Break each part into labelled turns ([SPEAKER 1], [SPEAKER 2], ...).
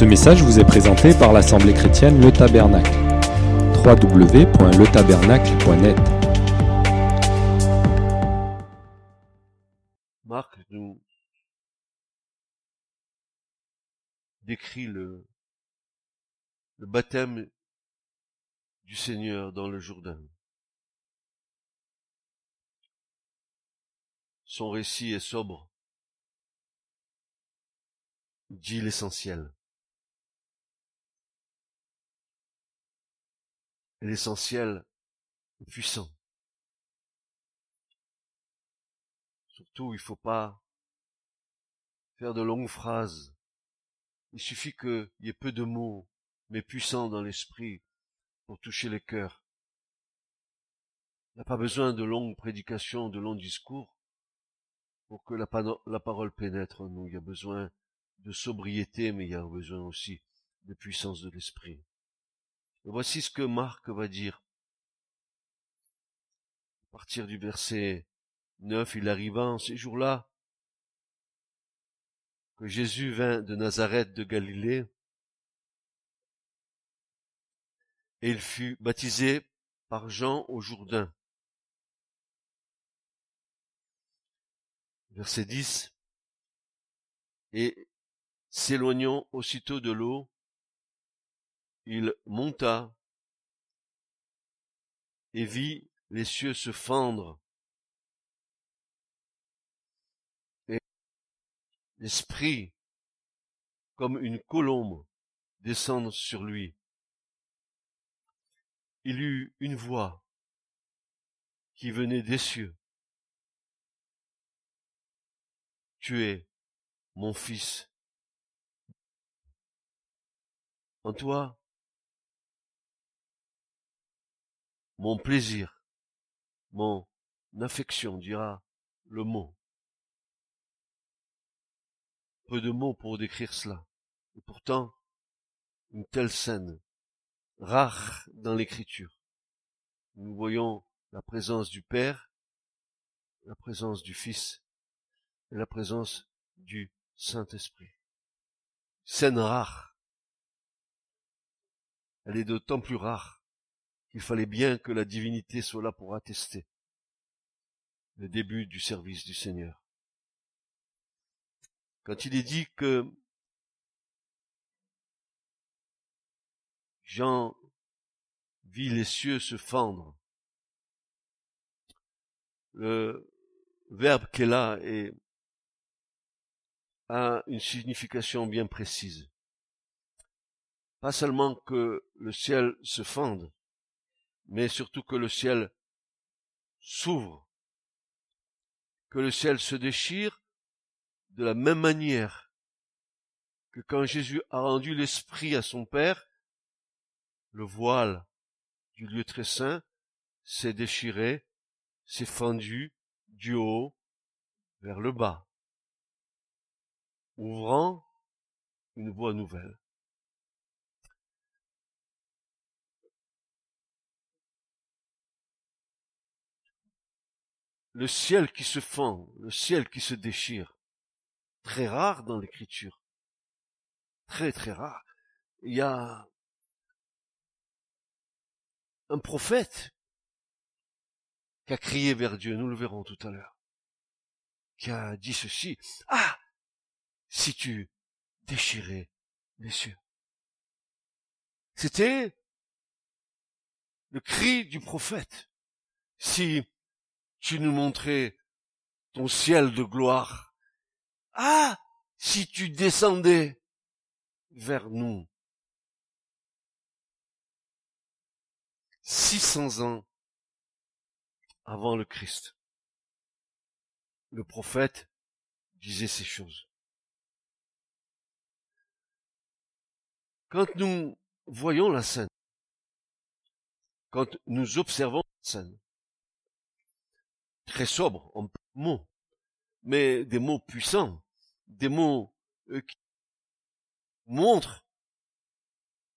[SPEAKER 1] Ce message vous est présenté par l'Assemblée chrétienne Le Tabernacle. www.letabernacle.net
[SPEAKER 2] Marc nous décrit le, le baptême du Seigneur dans le Jourdain. Son récit est sobre, dit l'essentiel. L'essentiel est puissant. Surtout, il faut pas faire de longues phrases. Il suffit qu'il y ait peu de mots, mais puissants dans l'esprit, pour toucher les cœurs. Il n'y a pas besoin de longues prédications, de longs discours, pour que la, parole pénètre en. Il y a besoin de sobriété, mais il y a besoin aussi de puissance de l'esprit. Voici ce que Marc va dire. À partir du verset 9, il arriva en ces jours-là que Jésus vint de Nazareth de Galilée et il fut baptisé par Jean au Jourdain. Verset 10. Et s'éloignant aussitôt de l'eau, il monta et vit les cieux se fendre et l'esprit comme une colombe descendre sur lui. Il eut une voix qui venait des cieux. Tu es mon fils. En toi, mon plaisir, mon affection, dira le mot. Peu de mots pour décrire cela. Et pourtant, une telle scène, rare dans l'écriture. Nous voyons la présence du Père, la présence du Fils et la présence du Saint-Esprit. Scène rare. Elle est d'autant plus rare qu'il fallait bien que la divinité soit là pour attester le début du service du Seigneur. Quand il est dit que Jean vit les cieux se fendre, le verbe qui est là a une signification bien précise. Pas seulement que le ciel se fende, mais surtout que le ciel s'ouvre, que le ciel se déchire de la même manière que quand Jésus a rendu l'esprit à son Père, le voile du lieu très saint s'est déchiré, s'est fendu du haut vers le bas, ouvrant une voie nouvelle. Le ciel qui se fend, le ciel qui se déchire. Très rare dans l'écriture. Très très rare. Il y a un prophète qui a crié vers Dieu, nous le verrons tout à l'heure, qui a dit ceci, ah, si tu déchirais les cieux. C'était le cri du prophète. Si tu nous montrais ton ciel de gloire. Ah, si tu descendais vers nous. 600 ans avant le Christ, le prophète disait ces choses. Quand nous voyons la scène, quand nous observons la scène, très sobre en mots, mais des mots puissants, des mots euh, qui montrent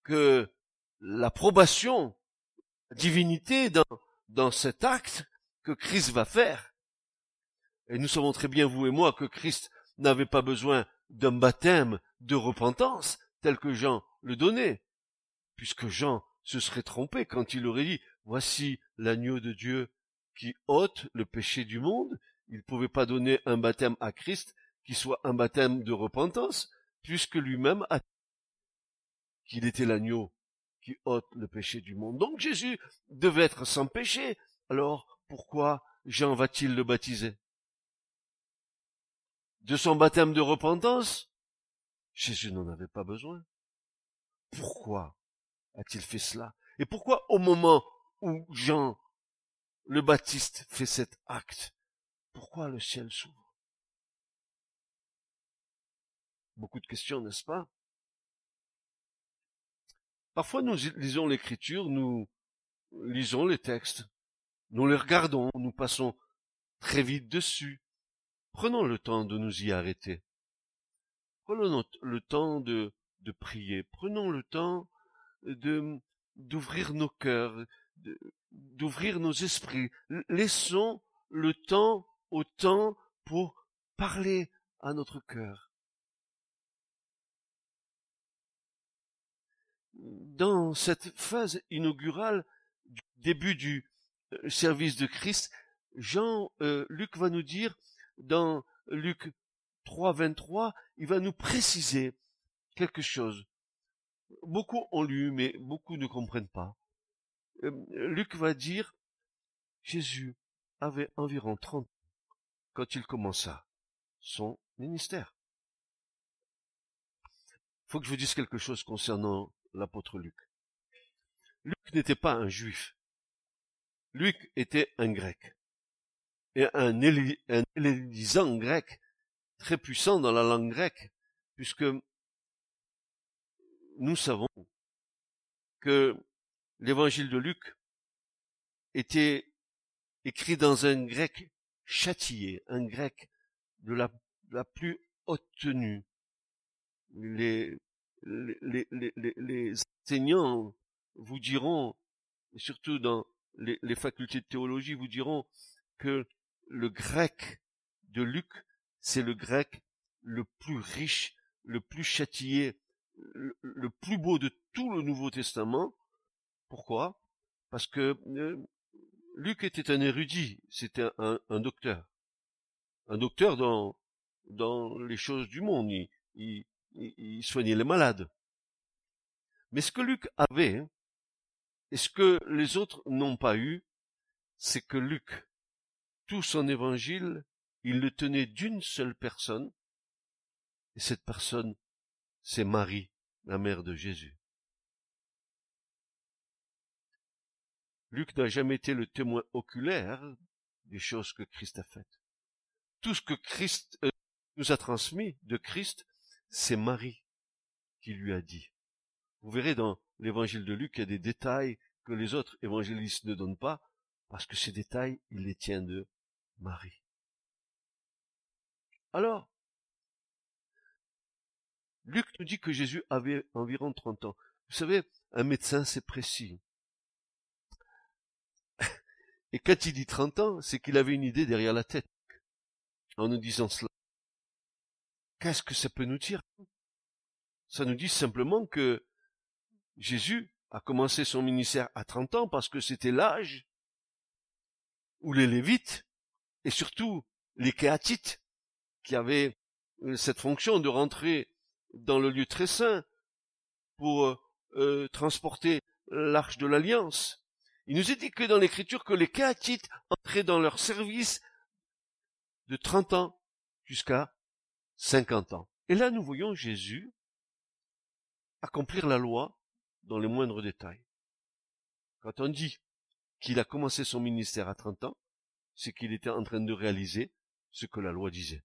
[SPEAKER 2] que l'approbation, la divinité dans, dans cet acte que Christ va faire. Et nous savons très bien, vous et moi, que Christ n'avait pas besoin d'un baptême de repentance, tel que Jean le donnait, puisque Jean se serait trompé quand il aurait dit Voici l'agneau de Dieu qui ôte le péché du monde. Il ne pouvait pas donner un baptême à Christ qui soit un baptême de repentance, puisque lui-même a qu'il était l'agneau qui ôte le péché du monde. Donc Jésus devait être sans péché. Alors pourquoi Jean va-t-il le baptiser? De son baptême de repentance? Jésus n'en avait pas besoin. Pourquoi a-t-il fait cela? Et pourquoi au moment où Jean le Baptiste fait cet acte, pourquoi le ciel s'ouvre? Beaucoup de questions, n'est-ce pas? Parfois nous lisons l'écriture, nous lisons les textes, nous les regardons, nous passons très vite dessus. Prenons le temps de nous y arrêter. Prenons le temps de, prier. Prenons le temps d'ouvrir nos cœurs, d'ouvrir nos esprits. Laissons le temps au temps pour parler à notre cœur. Dans cette phase inaugurale du début du euh, service de Christ, Jean euh, Luc va nous dire dans Luc 3 23, il va nous préciser quelque chose. Beaucoup ont lu, mais beaucoup ne comprennent pas. Euh, Luc va dire, Jésus avait environ 30 ans quand il commença son ministère. Faut que je vous dise quelque chose concernant l'apôtre Luc. Luc n'était pas un juif. Luc était un grec. Et un, élisant grec, très puissant dans la langue grecque, puisque nous savons que l'évangile de Luc était écrit dans un grec châtié, un grec de la, plus haute tenue. Les, enseignants vous diront, surtout dans les, facultés de théologie, vous diront que le grec de Luc, c'est le grec le plus riche, le plus châtié, le, plus beau de tout le Nouveau Testament. Pourquoi? Parce que euh, Luc était un érudit, c'était un, docteur. Un docteur dans, les choses du monde, il, il, soignait les malades. Mais ce que Luc avait, hein, et ce que les autres n'ont pas eu, c'est que Luc, tout son évangile, il le tenait d'une seule personne, et cette personne, c'est Marie, la mère de Jésus. Luc n'a jamais été le témoin oculaire des choses que Christ a faites. Tout ce que Christ euh, nous a transmis de Christ, c'est Marie qui lui a dit. Vous verrez dans l'évangile de Luc, il y a des détails que les autres évangélistes ne donnent pas, parce que ces détails, il les tient de Marie. Alors, Luc nous dit que Jésus avait environ 30 ans. Vous savez, un médecin, c'est précis. Et quand il dit 30 ans, c'est qu'il avait une idée derrière la tête en nous disant cela. Qu'est-ce que ça peut nous dire? Ça nous dit simplement que Jésus a commencé son ministère à 30 ans parce que c'était l'âge où les Lévites et surtout les Kéatites qui avaient euh, cette fonction de rentrer dans le lieu très saint pour euh, euh, transporter l'arche de l'alliance. Il nous est dit que dans l'écriture que les Kéatites entraient dans leur service de 30 ans jusqu'à 50 ans. Et là, nous voyons Jésus accomplir la loi dans les moindres détails. Quand on dit qu'il a commencé son ministère à 30 ans, c'est qu'il était en train de réaliser ce que la loi disait.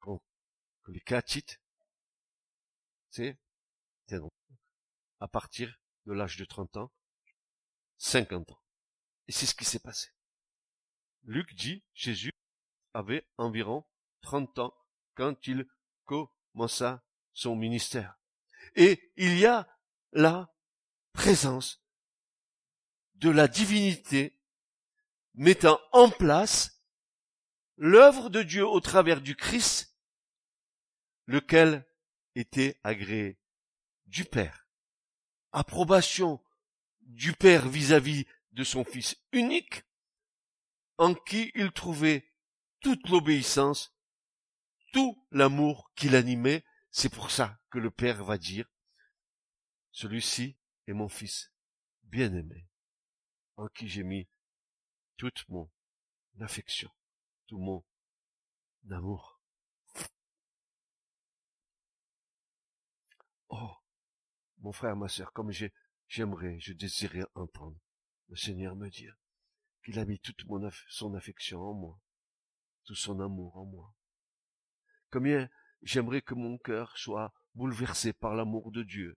[SPEAKER 2] que les Kéatites c'est à partir de l'âge de 30 ans, 50 ans. Et c'est ce qui s'est passé. Luc dit, Jésus avait environ 30 ans quand il commença son ministère. Et il y a la présence de la divinité mettant en place l'œuvre de Dieu au travers du Christ, lequel était agréé du Père. Approbation du Père vis-à-vis de son Fils unique, en qui il trouvait toute l'obéissance, tout l'amour qui l'animait. C'est pour ça que le Père va dire, celui-ci est mon Fils bien-aimé, en qui j'ai mis toute mon affection, tout mon amour. Oh, mon frère, ma sœur, comme j'aimerais, je désirais entendre le Seigneur me dire qu'il a mis toute son affection en moi, tout son amour en moi. Combien j'aimerais que mon cœur soit bouleversé par l'amour de Dieu,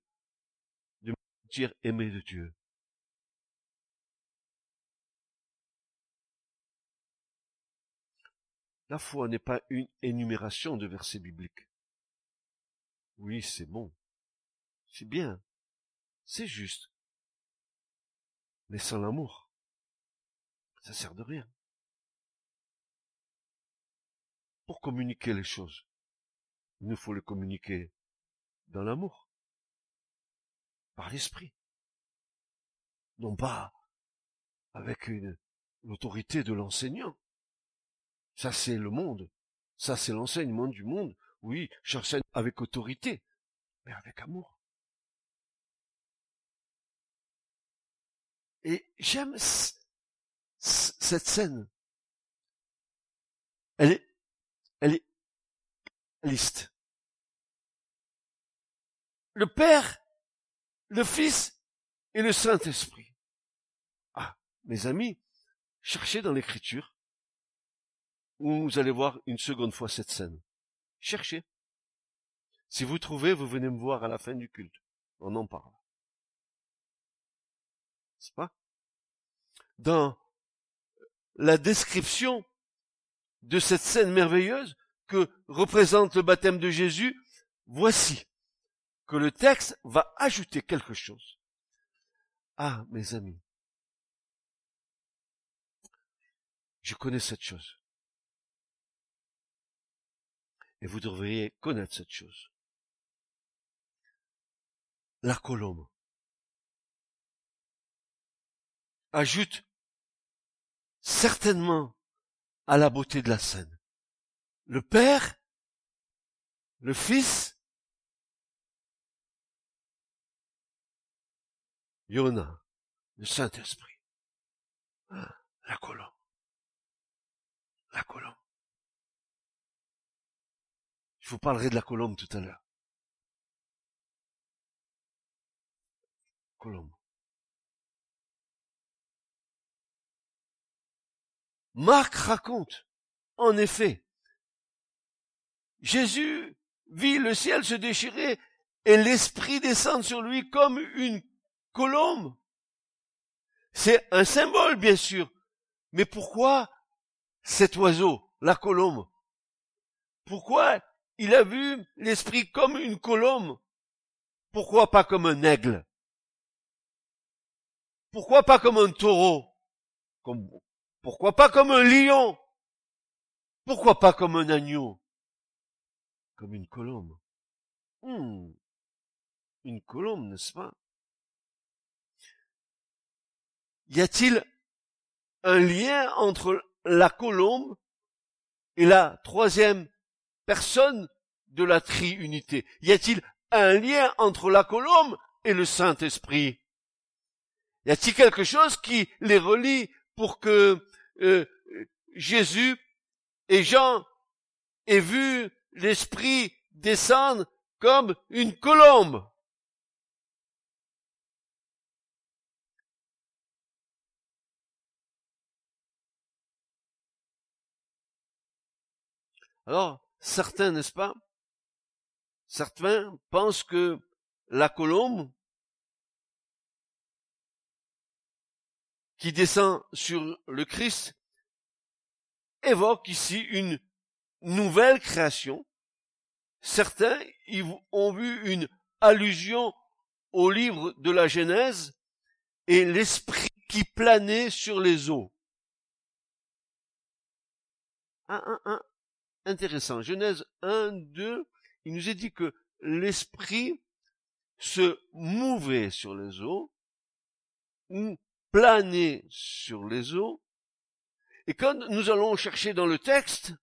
[SPEAKER 2] de me sentir aimé de Dieu. La foi n'est pas une énumération de versets bibliques. Oui, c'est bon. C'est bien. C'est juste. Mais sans l'amour, ça sert de rien. Pour communiquer les choses, il nous faut les communiquer dans l'amour, par l'esprit, non pas avec une l'autorité de l'enseignant. Ça c'est le monde, ça c'est l'enseignement du monde. Oui, j'enseigne avec autorité, mais avec amour. Et j'aime cette scène. Elle est, elle est liste. Le Père, le Fils et le Saint-Esprit. Ah, mes amis, cherchez dans l'écriture où vous allez voir une seconde fois cette scène. Cherchez. Si vous trouvez, vous venez me voir à la fin du culte. On en parle. C'est pas? Dans la description de cette scène merveilleuse que représente le baptême de Jésus, voici que le texte va ajouter quelque chose. Ah, mes amis, je connais cette chose. Et vous devriez connaître cette chose. La colombe. ajoute certainement à la beauté de la scène. Le Père, le Fils, Yona, le Saint-Esprit, la colombe, la colombe. Je vous parlerai de la colombe tout à l'heure. Colombe. Marc raconte, en effet, Jésus vit le ciel se déchirer et l'esprit descendre sur lui comme une colombe. C'est un symbole, bien sûr. Mais pourquoi cet oiseau, la colombe? Pourquoi il a vu l'esprit comme une colombe? Pourquoi pas comme un aigle? Pourquoi pas comme un taureau? Pourquoi pas comme un lion? Pourquoi pas comme un agneau? Comme une colombe. Hmm. Une colombe, n'est-ce pas? Y a-t-il un lien entre la colombe et la troisième personne de la triunité Y a-t-il un lien entre la colombe et le Saint-Esprit? Y a-t-il quelque chose qui les relie pour que euh, Jésus et Jean aient vu l'Esprit descendre comme une colombe. Alors, certains, n'est-ce pas? Certains pensent que la colombe qui descend sur le Christ évoque ici une nouvelle création. Certains ont vu une allusion au livre de la Genèse et l'esprit qui planait sur les eaux. Intéressant. Genèse 1, 2, il nous est dit que l'esprit se mouvait sur les eaux, ou planait sur les eaux, et quand nous allons chercher dans le texte,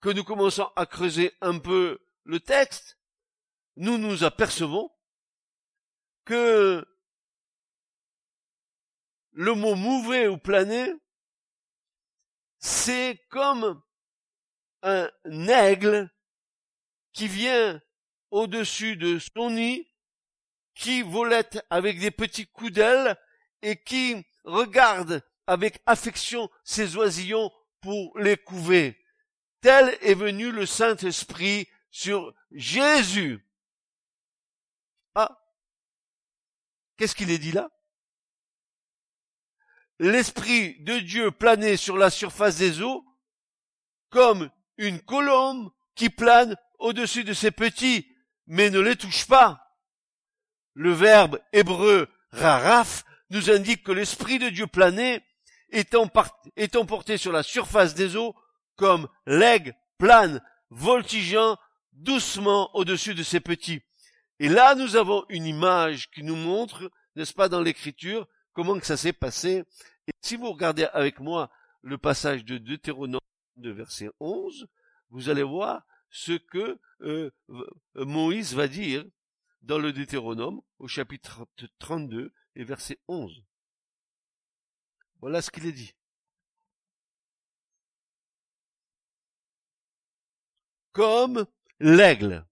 [SPEAKER 2] que nous commençons à creuser un peu le texte, nous nous apercevons que le mot mouver ou planer, c'est comme un aigle qui vient au-dessus de son nid, qui volette avec des petits coups d'aile et qui regarde avec affection ses oisillons pour les couver. Tel est venu le Saint-Esprit sur Jésus. Ah. Qu'est-ce qu'il est dit là? L'Esprit de Dieu planait sur la surface des eaux comme une colombe qui plane au-dessus de ses petits, mais ne les touche pas. Le verbe hébreu raraf nous indique que l'Esprit de Dieu planait, étant, porté sur la surface des eaux, comme l'aigle plane, voltigeant doucement au-dessus de ses petits. Et là, nous avons une image qui nous montre, n'est-ce pas, dans l'écriture, comment que ça s'est passé. Et si vous regardez avec moi le passage de Deutéronome de verset 11, vous allez voir ce que euh, Moïse va dire dans le Deutéronome au chapitre 32 et verset 11. Voilà ce qu'il est dit. Comme l'aigle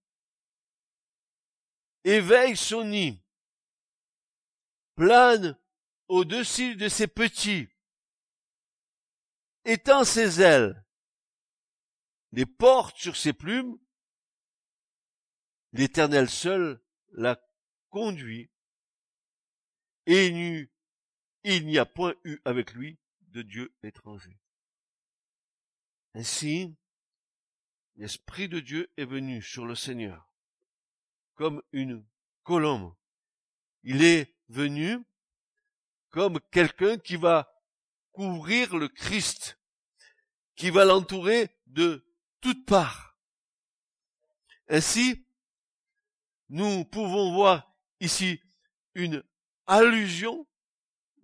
[SPEAKER 2] éveille son nid, plane au-dessus de ses petits, étend ses ailes, les porte sur ses plumes, l'Éternel seul la conduit, et il n'y a point eu avec lui de Dieu étranger. Ainsi, l'Esprit de Dieu est venu sur le Seigneur comme une colombe. Il est venu comme quelqu'un qui va couvrir le Christ, qui va l'entourer de toutes parts. Ainsi, nous pouvons voir ici une allusion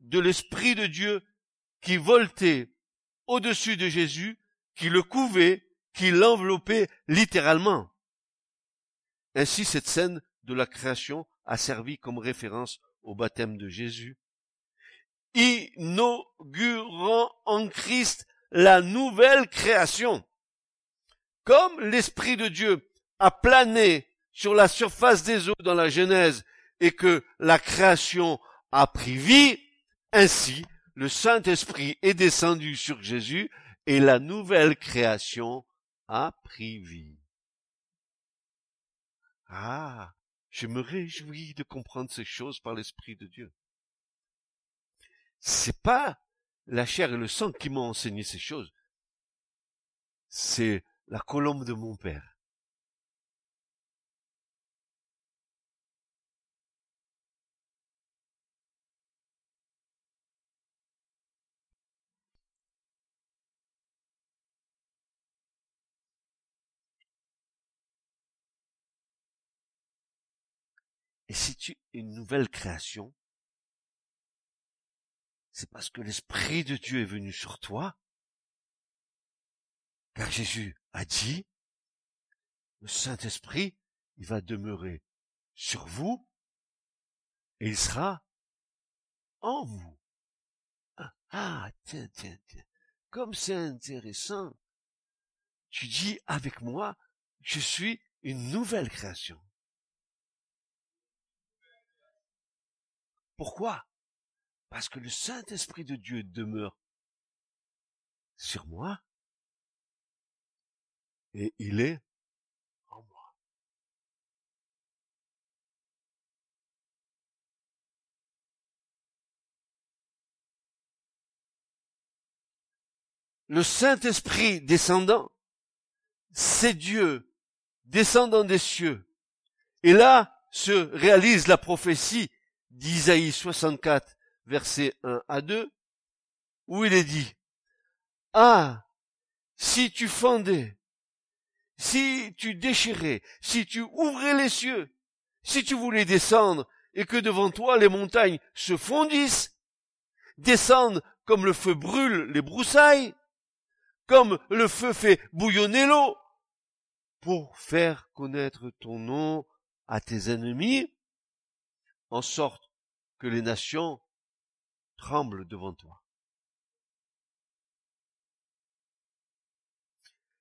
[SPEAKER 2] de l'Esprit de Dieu qui voltait au-dessus de Jésus, qui le couvait, qui l'enveloppait littéralement. Ainsi, cette scène de la création a servi comme référence au baptême de Jésus, inaugurant en Christ la nouvelle création. Comme l'Esprit de Dieu a plané sur la surface des eaux dans la Genèse et que la création a pris vie, ainsi le Saint-Esprit est descendu sur Jésus et la nouvelle création a pris vie. Ah, je me réjouis de comprendre ces choses par l'Esprit de Dieu. C'est pas la chair et le sang qui m'ont enseigné ces choses. C'est la colombe de mon père. Et si tu es une nouvelle création, c'est parce que l'Esprit de Dieu est venu sur toi, car Jésus a dit, le Saint-Esprit, il va demeurer sur vous, et il sera en vous. Ah, ah tiens, tiens, tiens. Comme c'est intéressant. Tu dis avec moi, je suis une nouvelle création. Pourquoi? Parce que le Saint-Esprit de Dieu demeure sur moi et il est en moi. Le Saint-Esprit descendant, c'est Dieu descendant des cieux. Et là se réalise la prophétie d'Isaïe 64, versets 1 à 2, où il est dit, Ah, si tu fendais, si tu déchirais, si tu ouvrais les cieux, si tu voulais descendre et que devant toi les montagnes se fondissent, descendent comme le feu brûle les broussailles, comme le feu fait bouillonner l'eau, pour faire connaître ton nom à tes ennemis, en sorte que les nations tremblent devant toi.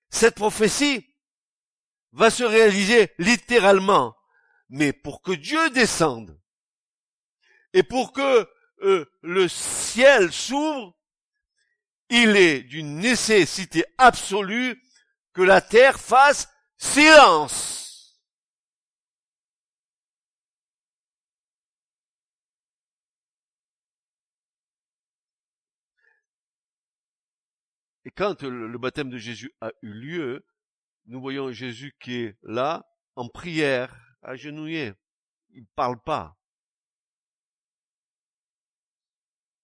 [SPEAKER 2] Cette prophétie va se réaliser littéralement, mais pour que Dieu descende et pour que euh, le ciel s'ouvre, il est d'une nécessité absolue que la terre fasse silence. Et quand le baptême de Jésus a eu lieu, nous voyons Jésus qui est là, en prière, agenouillé. Il ne parle pas.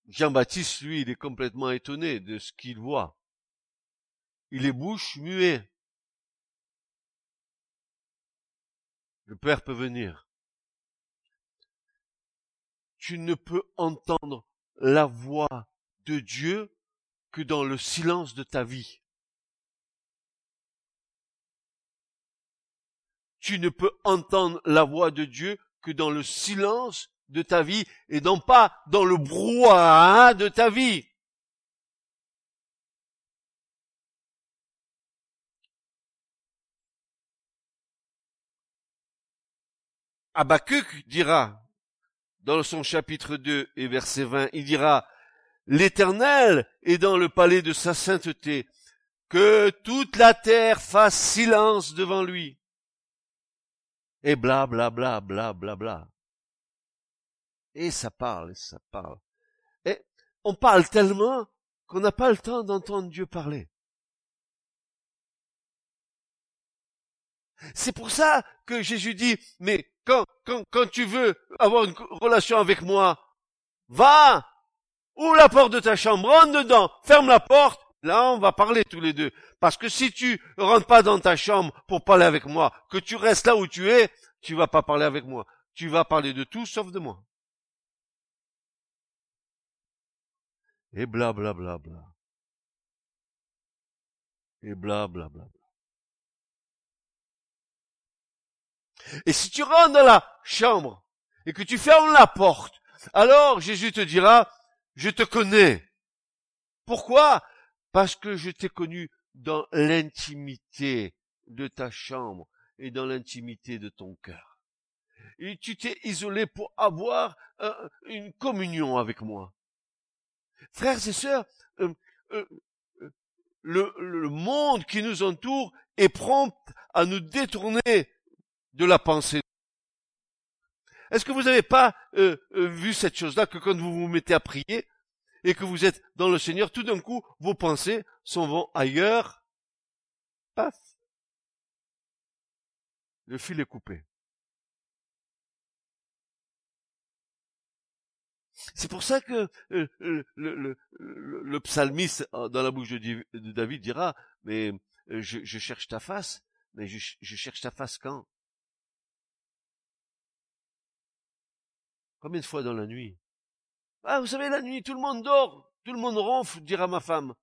[SPEAKER 2] Jean-Baptiste, lui, il est complètement étonné de ce qu'il voit. Il est bouche muet. Le Père peut venir. Tu ne peux entendre la voix de Dieu que dans le silence de ta vie. Tu ne peux entendre la voix de Dieu que dans le silence de ta vie et non pas dans le brouhaha de ta vie. Habakkuk dira, dans son chapitre 2 et verset 20, il dira, L'Éternel est dans le palais de sa sainteté, que toute la terre fasse silence devant lui. Et bla bla bla bla bla bla. Et ça parle, et ça parle. Et on parle tellement qu'on n'a pas le temps d'entendre Dieu parler. C'est pour ça que Jésus dit, mais quand, quand, quand tu veux avoir une relation avec moi, va, ouvre la porte de ta chambre, rentre dedans, ferme la porte, là on va parler tous les deux. Parce que si tu rentres pas dans ta chambre pour parler avec moi, que tu restes là où tu es, tu vas pas parler avec moi. Tu vas parler de tout sauf de moi. Et bla bla bla bla. Et bla bla bla. Et si tu rentres dans la chambre et que tu fermes la porte, alors Jésus te dira, je te connais. Pourquoi? Parce que je t'ai connu dans l'intimité de ta chambre et dans l'intimité de ton cœur. Et tu t'es isolé pour avoir une communion avec moi. Frères et sœurs, euh, euh, le monde qui nous entoure est prompt à nous détourner de la pensée. Est-ce que vous n'avez pas euh, euh, vu cette chose-là, que quand vous vous mettez à prier et que vous êtes dans le Seigneur, tout d'un coup, vos pensées s'en vont ailleurs? Paf. Le fil est coupé. C'est pour ça que euh, le, le, psalmiste dans la bouche de, David dira, mais je, cherche ta face, mais je cherche ta face quand? Combien de fois dans la nuit? Ah, vous savez, la nuit, tout le monde dort, tout le monde ronfle, dira ma femme.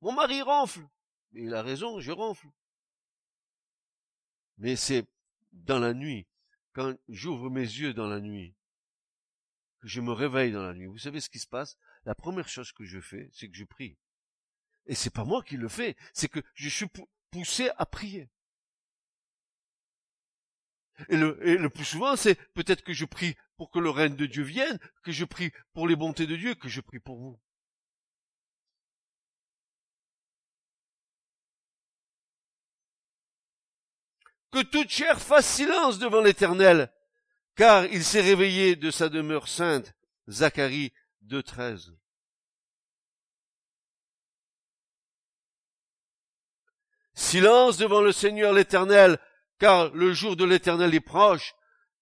[SPEAKER 2] Mon mari ronfle. Mais il a raison, je ronfle. Mais c'est dans la nuit, quand j'ouvre mes yeux dans la nuit, que je me réveille dans la nuit. Vous savez ce qui se passe? La première chose que je fais, c'est que je prie. Et c'est pas moi qui le fais, c'est que je suis poussé à prier. Et le, plus souvent, c'est peut-être que je prie pour que le règne de Dieu vienne, que je prie pour les bontés de Dieu, que je prie pour vous. Que toute chair fasse silence devant l'Éternel, car il s'est réveillé de sa demeure sainte. Zacharie 2.13. Silence devant le Seigneur l'Éternel, car le jour de l'Éternel est proche,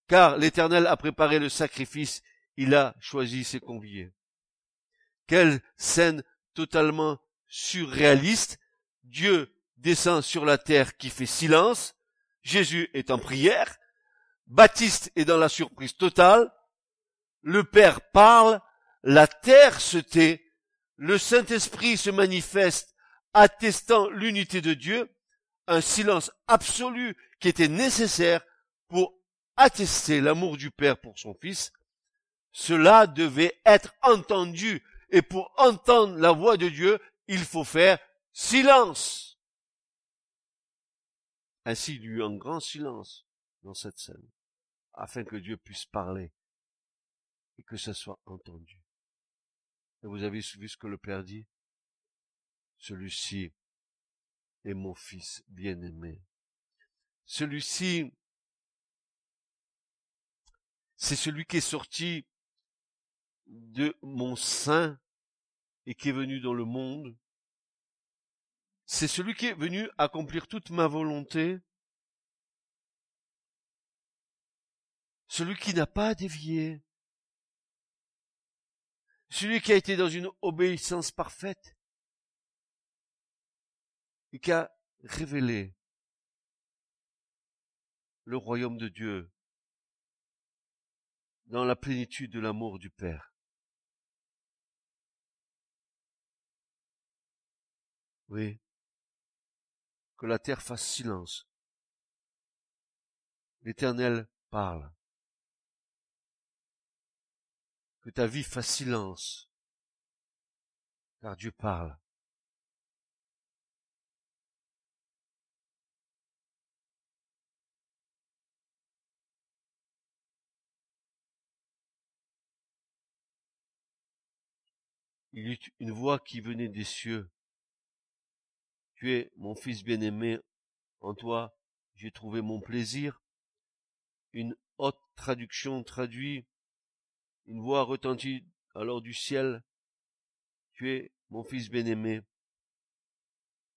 [SPEAKER 2] car l'Éternel a préparé le sacrifice, il a choisi ses conviés. Quelle scène totalement surréaliste. Dieu descend sur la terre qui fait silence, Jésus est en prière, Baptiste est dans la surprise totale, le Père parle, la terre se tait, le Saint-Esprit se manifeste, attestant l'unité de Dieu, un silence absolu qui était nécessaire pour attester l'amour du Père pour son Fils, cela devait être entendu. Et pour entendre la voix de Dieu, il faut faire silence. Ainsi, il y eut un grand silence dans cette scène, afin que Dieu puisse parler et que ce soit entendu. Et vous avez vu ce que le Père dit? Celui-ci est mon Fils bien-aimé. Celui-ci, c'est celui qui est sorti de mon sein et qui est venu dans le monde. C'est celui qui est venu accomplir toute ma volonté. Celui qui n'a pas dévié. Celui qui a été dans une obéissance parfaite et qui a révélé le royaume de Dieu dans la plénitude de l'amour du Père. Oui. Que la terre fasse silence. L'Éternel parle. Que ta vie fasse silence. Car Dieu parle. Il eut une voix qui venait des cieux. Tu es mon fils bien-aimé, en toi j'ai trouvé mon plaisir. Une haute traduction traduit, une voix retentit alors du ciel. Tu es mon fils bien-aimé.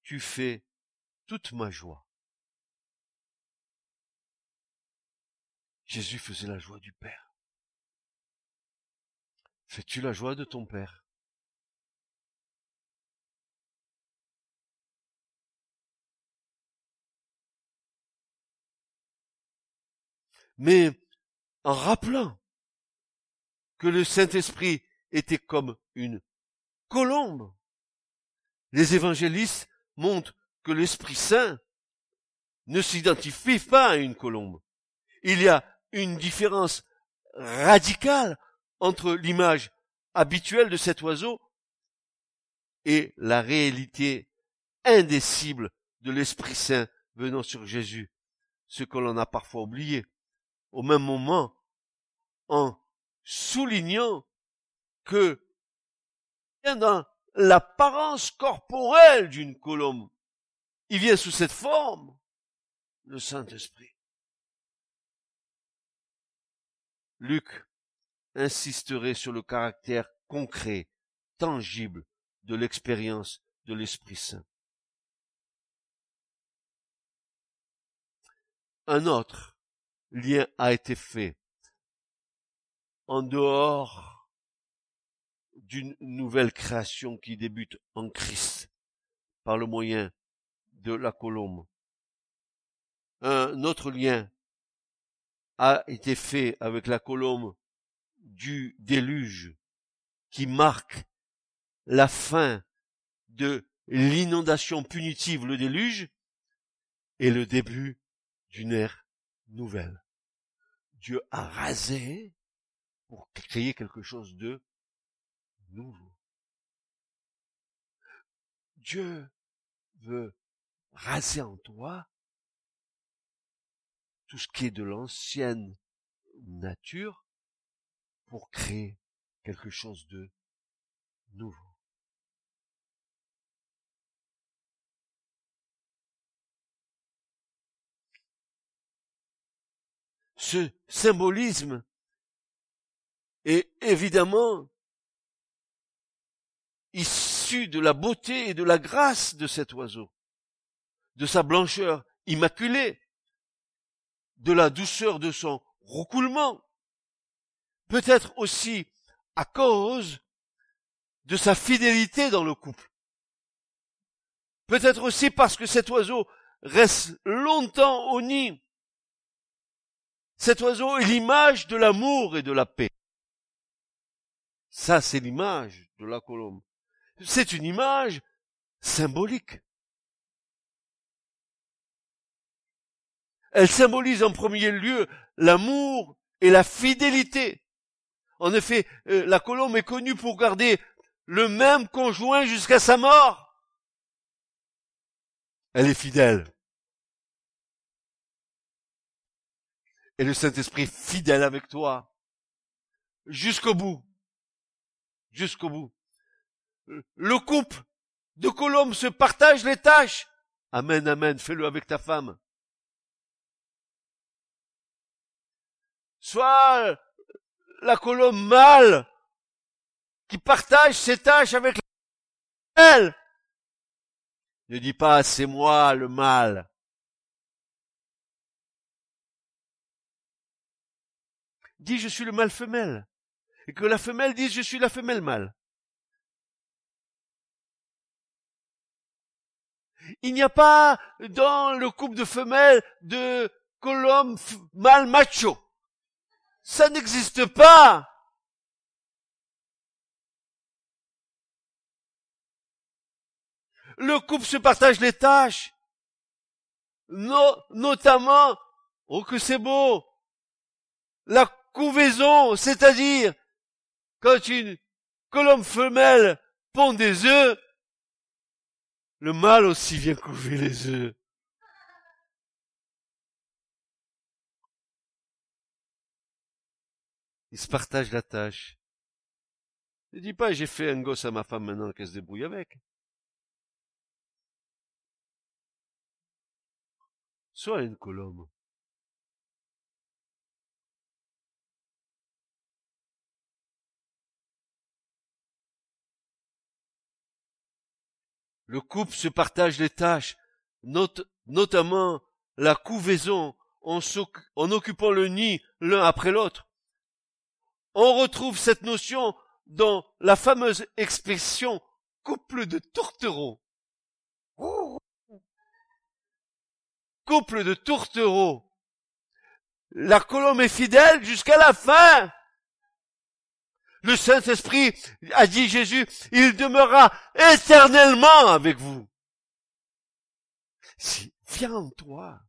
[SPEAKER 2] Tu fais toute ma joie. Jésus faisait la joie du Père. Fais-tu la joie de ton Père mais en rappelant que le Saint-Esprit était comme une colombe. Les évangélistes montrent que l'Esprit Saint ne s'identifie pas à une colombe. Il y a une différence radicale entre l'image habituelle de cet oiseau et la réalité indécible de l'Esprit Saint venant sur Jésus, ce que l'on a parfois oublié au même moment en soulignant que dans l'apparence corporelle d'une colombe, il vient sous cette forme, le Saint-Esprit. Luc insisterait sur le caractère concret, tangible de l'expérience de l'Esprit Saint. Un autre lien a été fait en dehors d'une nouvelle création qui débute en Christ par le moyen de la colombe. Un autre lien a été fait avec la colombe du déluge qui marque la fin de l'inondation punitive, le déluge, et le début d'une ère nouvelle. Dieu a rasé pour créer quelque chose de nouveau. Dieu veut raser en toi tout ce qui est de l'ancienne nature pour créer quelque chose de nouveau. Ce symbolisme est évidemment issu de la beauté et de la grâce de cet oiseau, de sa blancheur immaculée, de la douceur de son roucoulement, peut-être aussi à cause de sa fidélité dans le couple. Peut-être aussi parce que cet oiseau reste longtemps au nid. Cet oiseau est l'image de l'amour et de la paix. Ça, c'est l'image de la colombe. C'est une image symbolique. Elle symbolise en premier lieu l'amour et la fidélité. En effet, euh, la colombe est connue pour garder le même conjoint jusqu'à sa mort. Elle est fidèle. Et le Saint-Esprit fidèle avec toi. Jusqu'au bout. Jusqu'au bout. Le couple de colombes se partage les tâches. Amen, amen, fais-le avec ta femme. Soit la colombe mâle qui partage ses tâches avec elle. Ne dis pas c'est moi le mâle. Dis je suis le mâle femelle. Et que la femelle dise je suis la femelle mâle. Il n'y a pas dans le couple de femelles de colombe mâle macho. Ça n'existe pas. Le couple se partage les tâches. notamment, oh que c'est beau, couvaison, c'est-à-dire quand une colombe femelle pond des œufs, le mâle aussi vient couver les œufs. Ils se partagent la tâche. Ne dis pas, j'ai fait un gosse à ma femme maintenant qu'elle se débrouille avec. Sois une colombe. Le couple se partage les tâches, notamment la couvaison, en, en occupant le nid l'un après l'autre on retrouve cette notion dans la fameuse expression couple de tourtereaux. Couple de tourtereaux. La colombe est fidèle jusqu'à la fin. Le Saint-Esprit, a dit Jésus, il demeurera éternellement avec vous. Si, viens en toi.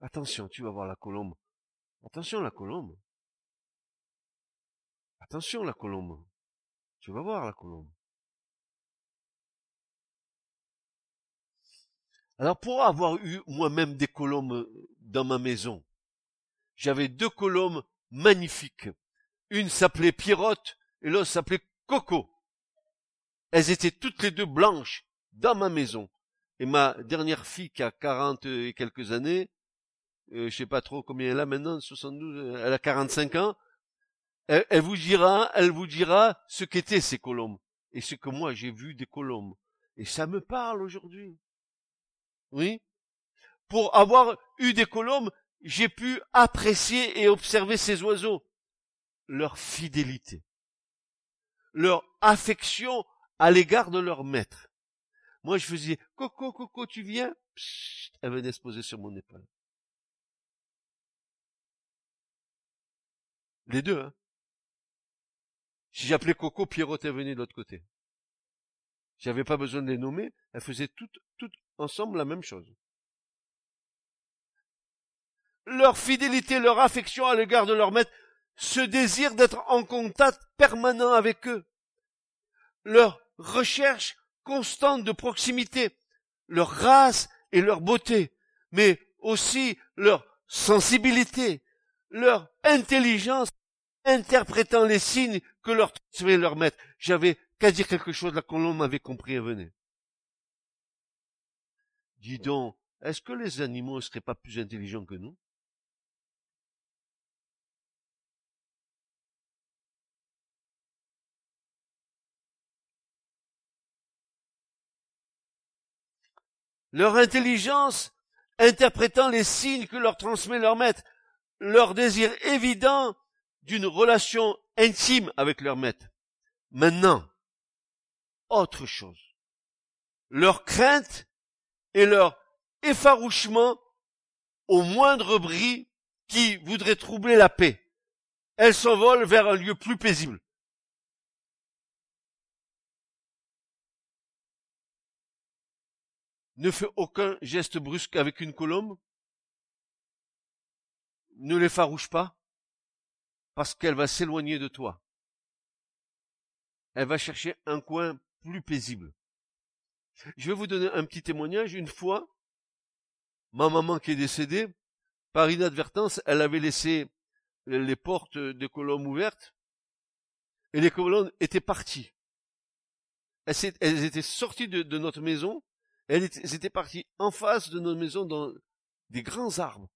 [SPEAKER 2] Attention, tu vas voir la colombe. Attention la colombe. Attention la colombe. Tu vas voir la colombe. Alors pour avoir eu moi-même des colombes dans ma maison, j'avais deux colombes magnifiques. Une s'appelait Pierrotte et l'autre s'appelait Coco. Elles étaient toutes les deux blanches dans ma maison. Et ma dernière fille qui a quarante et quelques années, euh, je sais pas trop combien elle a maintenant, 72, elle a 45 ans, elle, vous dira, elle vous dira ce qu'étaient ces colombes et ce que moi j'ai vu des colombes. Et ça me parle aujourd'hui. Oui. Pour avoir eu des colombes, j'ai pu apprécier et observer ces oiseaux, leur fidélité, leur affection à l'égard de leur maître. Moi, je faisais Coco, Coco, tu viens? Elle venait se poser sur mon épaule. Les deux, hein. Si j'appelais Coco, Pierrot est venu de l'autre côté. J'avais pas besoin de les nommer, elles faisaient toutes, toutes ensemble la même chose. Leur fidélité, leur affection à l'égard de leur maître, ce désir d'être en contact permanent avec eux, leur recherche constante de proximité, leur race et leur beauté, mais aussi leur sensibilité, leur intelligence interprétant les signes que leur transmet leur maître. J'avais qu'à dire quelque chose, la colombe m'avait compris et venait. Dis donc, est-ce que les animaux ne seraient pas plus intelligents que nous? Leur intelligence interprétant les signes que leur transmet leur maître, leur désir évident d'une relation intime avec leur maître. Maintenant, autre chose. leur crainte et leur effarouchement au moindre bruit qui voudrait troubler la paix. Elles s'envolent vers un lieu plus paisible. Ne fais aucun geste brusque avec une colombe. Ne l'effarouche pas, parce qu'elle va s'éloigner de toi. Elle va chercher un coin plus paisible. Je vais vous donner un petit témoignage. Une fois, ma maman qui est décédée, par inadvertance, elle avait laissé les portes des colombes ouvertes et les colombes étaient parties. Elles, étaient sorties de, notre maison, elles étaient, parties en face de notre maison dans des grands arbres.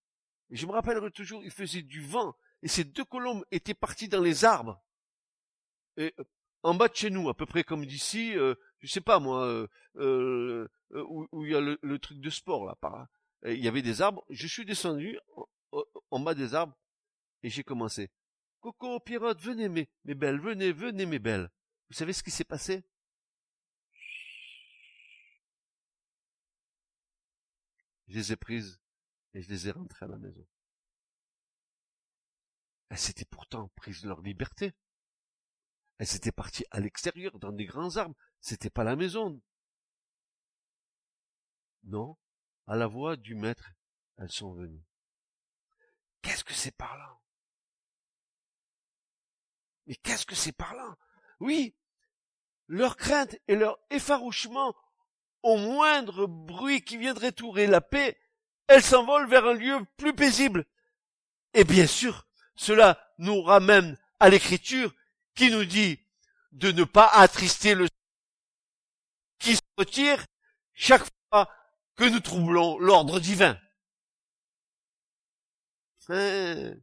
[SPEAKER 2] Je me rappellerai toujours, il faisait du vent et ces deux colombes étaient parties dans les arbres. Et euh, en bas de chez nous, à peu près comme d'ici, euh, je sais pas moi, euh, euh, euh où, il y a le, truc de sport là, par là. il y avait des arbres. Je suis descendu en, bas des arbres et j'ai commencé. Coco, Pierrotte, venez mes, mes belles, venez, venez mes belles. Vous savez ce qui s'est passé? Je les ai prises et je les ai rentrées à la maison. Elles s'étaient pourtant prises leur liberté. Elles étaient parties à l'extérieur, dans des grands arbres. C'était pas la maison. Non, à la voix du maître, elles sont venues. Qu'est-ce que c'est parlant Mais qu'est-ce que c'est parlant Oui, leur crainte et leur effarouchement au moindre bruit qui viendrait tourer la paix, elles s'envolent vers un lieu plus paisible. Et bien sûr, cela nous ramène à l'écriture qui nous dit de ne pas attrister le qui se retire chaque fois que nous troublons l'ordre divin. Hein?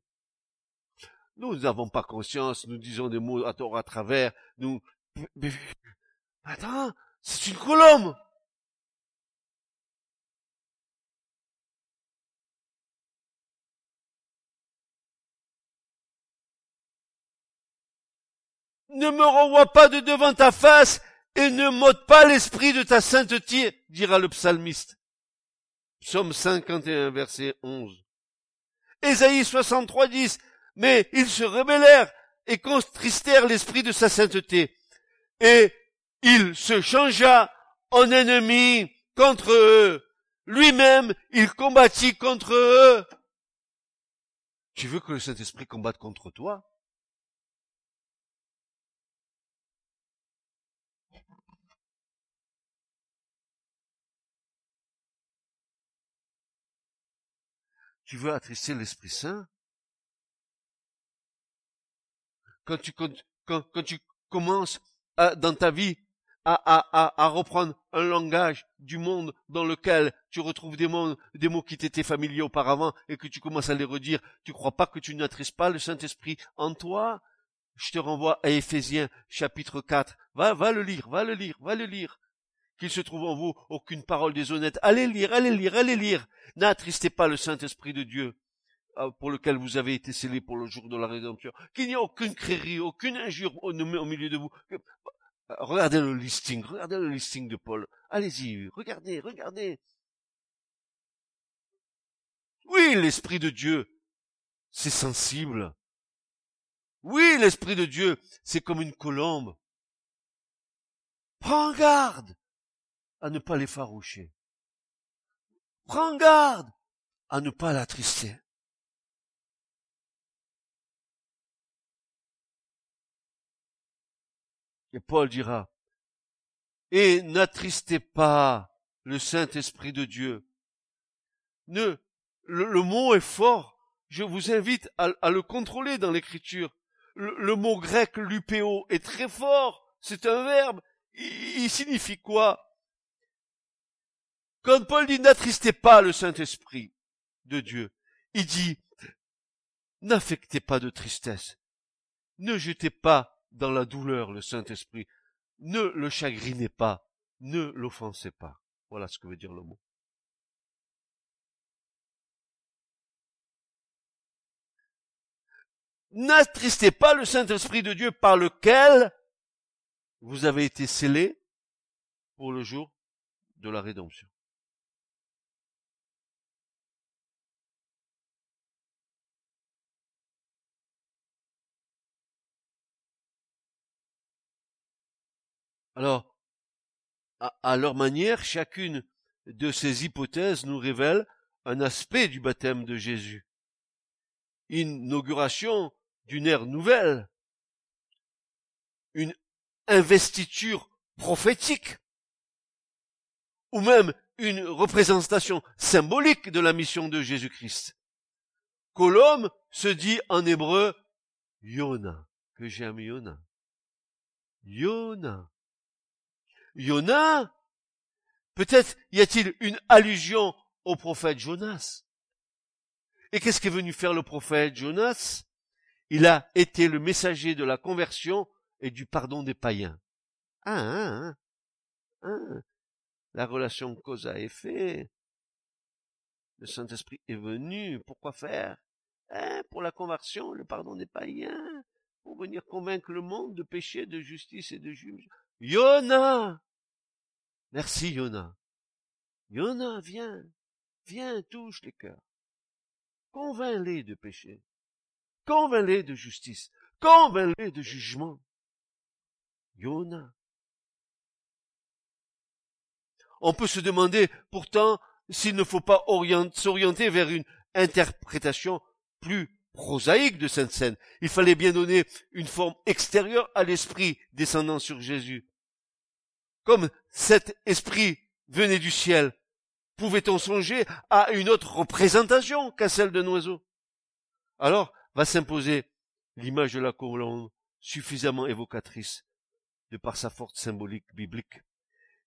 [SPEAKER 2] nous n'avons pas conscience, nous disons des mots à tort à travers, nous... Attends, c'est une colombe Ne me renvoie pas de devant ta face et ne m'ôte pas l'esprit de ta sainteté, dira le psalmiste. Psaume 51, verset 11. Ésaïe 63, 10. Mais ils se rebellèrent et contristèrent l'esprit de sa sainteté. Et il se changea en ennemi contre eux. Lui-même, il combattit contre eux. Tu veux que le Saint-Esprit combatte contre toi? Tu veux attrister l'Esprit Saint? Quand tu, commences dans ta vie à, reprendre un langage du monde dans lequel tu retrouves des mots, qui t'étaient familiers auparavant et que tu commences à les redire, tu crois pas que tu n'attristes pas le Saint-Esprit en toi? Je te renvoie à Éphésiens chapitre 4. Va, va le lire, va le lire, va le lire qu'il se trouve en vous aucune parole déshonnête. Allez lire, allez lire, allez lire. N'attristez pas le Saint-Esprit de Dieu euh, pour lequel vous avez été scellés pour le jour de la rédemption. Qu'il n'y ait aucune créerie, aucune injure au, milieu de vous. Euh, regardez le listing, regardez le listing de Paul. Allez-y, regardez, regardez. Oui, l'Esprit de Dieu, c'est sensible. Oui, l'Esprit de Dieu, c'est comme une colombe. Prends garde à ne pas l'effaroucher. Prends garde à ne pas l'attrister. Et Paul dira, et n'attristez pas le Saint-Esprit de Dieu. Ne, le, mot est fort. Je vous invite à, le contrôler dans l'écriture. Le, mot grec lupéo est très fort. C'est un verbe. il signifie quoi? Quand Paul dit n'attristez pas le Saint-Esprit de Dieu, il dit n'affectez pas de tristesse. Ne jetez pas dans la douleur le Saint-Esprit. Ne le chagrinez pas. Ne l'offensez pas. Voilà ce que veut dire le mot. N'attristez pas le Saint-Esprit de Dieu par lequel vous avez été scellés pour le jour de la rédemption. Alors, à, leur manière, chacune de ces hypothèses nous révèle un aspect du baptême de Jésus. Inauguration d'une ère nouvelle, une investiture prophétique, ou même une représentation symbolique de la mission de Jésus-Christ. Colombe se dit en hébreu Yona, que j'aime Yona. Yona. Yona, peut-être y a-t-il une allusion au prophète Jonas. Et qu'est-ce qu'est venu faire le prophète Jonas? Il a été le messager de la conversion et du pardon des païens. Ah, hein. La relation cause à effet. Le Saint-Esprit est venu. Pourquoi faire? Hein, Pour la conversion, le pardon des païens. Pour venir convaincre le monde de péché, de justice et de jugement. Yona Merci Yona. Yona, viens, viens, touche les cœurs. Convainc-les de péché. Convainc-les de justice. Convainc-les de jugement. Yona. On peut se demander pourtant s'il ne faut pas s'orienter vers une interprétation plus prosaïque de cette scène. Il fallait bien donner une forme extérieure à l'esprit descendant sur Jésus. Comme cet esprit venait du ciel, pouvait-on songer à une autre représentation qu'à celle d'un oiseau? Alors va s'imposer l'image de la colombe suffisamment évocatrice de par sa forte symbolique biblique.